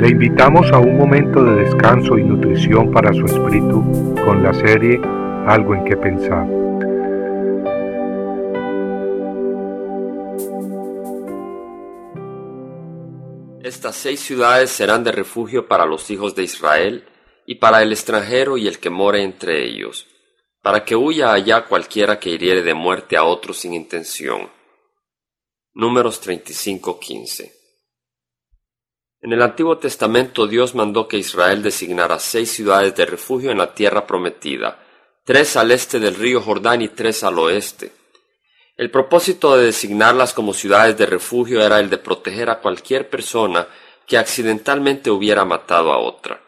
Le invitamos a un momento de descanso y nutrición para su espíritu con la serie Algo en que pensar. Estas seis ciudades serán de refugio para los hijos de Israel y para el extranjero y el que more entre ellos, para que huya allá cualquiera que hiriere de muerte a otro sin intención. Números 35:15 En el Antiguo Testamento Dios mandó que Israel designara seis ciudades de refugio en la tierra prometida, tres al este del río Jordán y tres al oeste. El propósito de designarlas como ciudades de refugio era el de proteger a cualquier persona que accidentalmente hubiera matado a otra.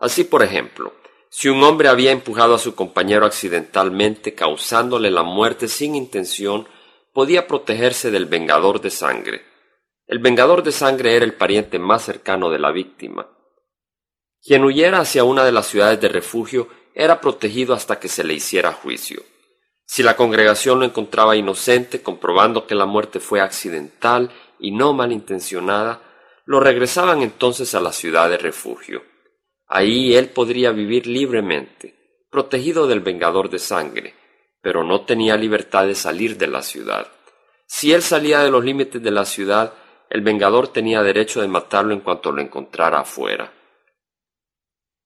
Así, por ejemplo, si un hombre había empujado a su compañero accidentalmente causándole la muerte sin intención, podía protegerse del vengador de sangre. El vengador de sangre era el pariente más cercano de la víctima. Quien huyera hacia una de las ciudades de refugio era protegido hasta que se le hiciera juicio. Si la congregación lo encontraba inocente, comprobando que la muerte fue accidental y no malintencionada, lo regresaban entonces a la ciudad de refugio. Ahí él podría vivir libremente, protegido del vengador de sangre, pero no tenía libertad de salir de la ciudad. Si él salía de los límites de la ciudad, el vengador tenía derecho de matarlo en cuanto lo encontrara afuera.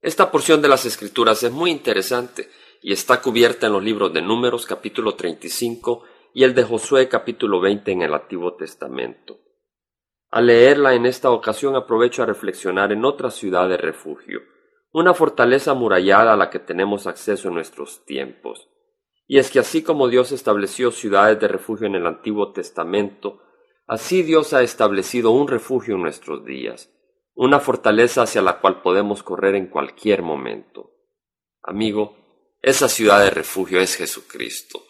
Esta porción de las Escrituras es muy interesante y está cubierta en los libros de Números capítulo 35 y el de Josué capítulo 20 en el Antiguo Testamento. Al leerla en esta ocasión aprovecho a reflexionar en otra ciudad de refugio, una fortaleza amurallada a la que tenemos acceso en nuestros tiempos. Y es que así como Dios estableció ciudades de refugio en el Antiguo Testamento, así Dios ha establecido un refugio en nuestros días, una fortaleza hacia la cual podemos correr en cualquier momento. Amigo, esa ciudad de refugio es Jesucristo.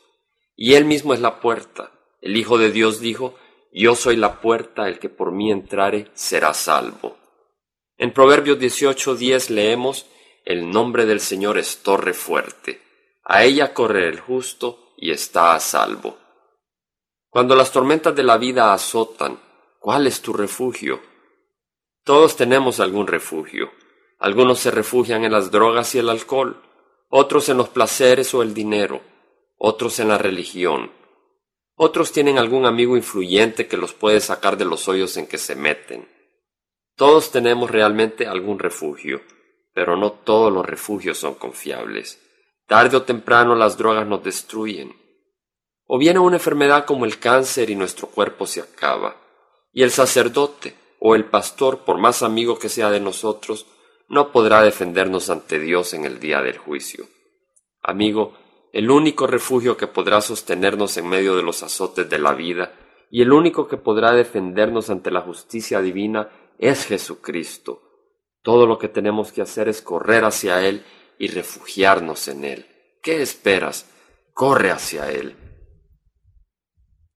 Y Él mismo es la puerta. El Hijo de Dios dijo, Yo soy la puerta, el que por mí entrare será salvo. En Proverbios 18:10 leemos, El nombre del Señor es torre fuerte. A ella corre el justo y está a salvo. Cuando las tormentas de la vida azotan, ¿cuál es tu refugio? Todos tenemos algún refugio. Algunos se refugian en las drogas y el alcohol otros en los placeres o el dinero, otros en la religión. Otros tienen algún amigo influyente que los puede sacar de los hoyos en que se meten. Todos tenemos realmente algún refugio, pero no todos los refugios son confiables. Tarde o temprano las drogas nos destruyen. O viene una enfermedad como el cáncer y nuestro cuerpo se acaba. Y el sacerdote o el pastor, por más amigo que sea de nosotros, no podrá defendernos ante Dios en el día del juicio. Amigo, el único refugio que podrá sostenernos en medio de los azotes de la vida y el único que podrá defendernos ante la justicia divina es Jesucristo. Todo lo que tenemos que hacer es correr hacia Él y refugiarnos en Él. ¿Qué esperas? Corre hacia Él.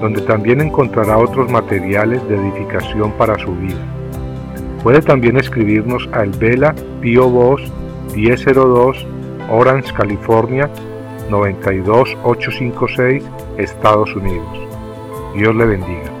donde también encontrará otros materiales de edificación para su vida. Puede también escribirnos a El Vela Pio Voz 1002 Orange, California 92856, Estados Unidos. Dios le bendiga.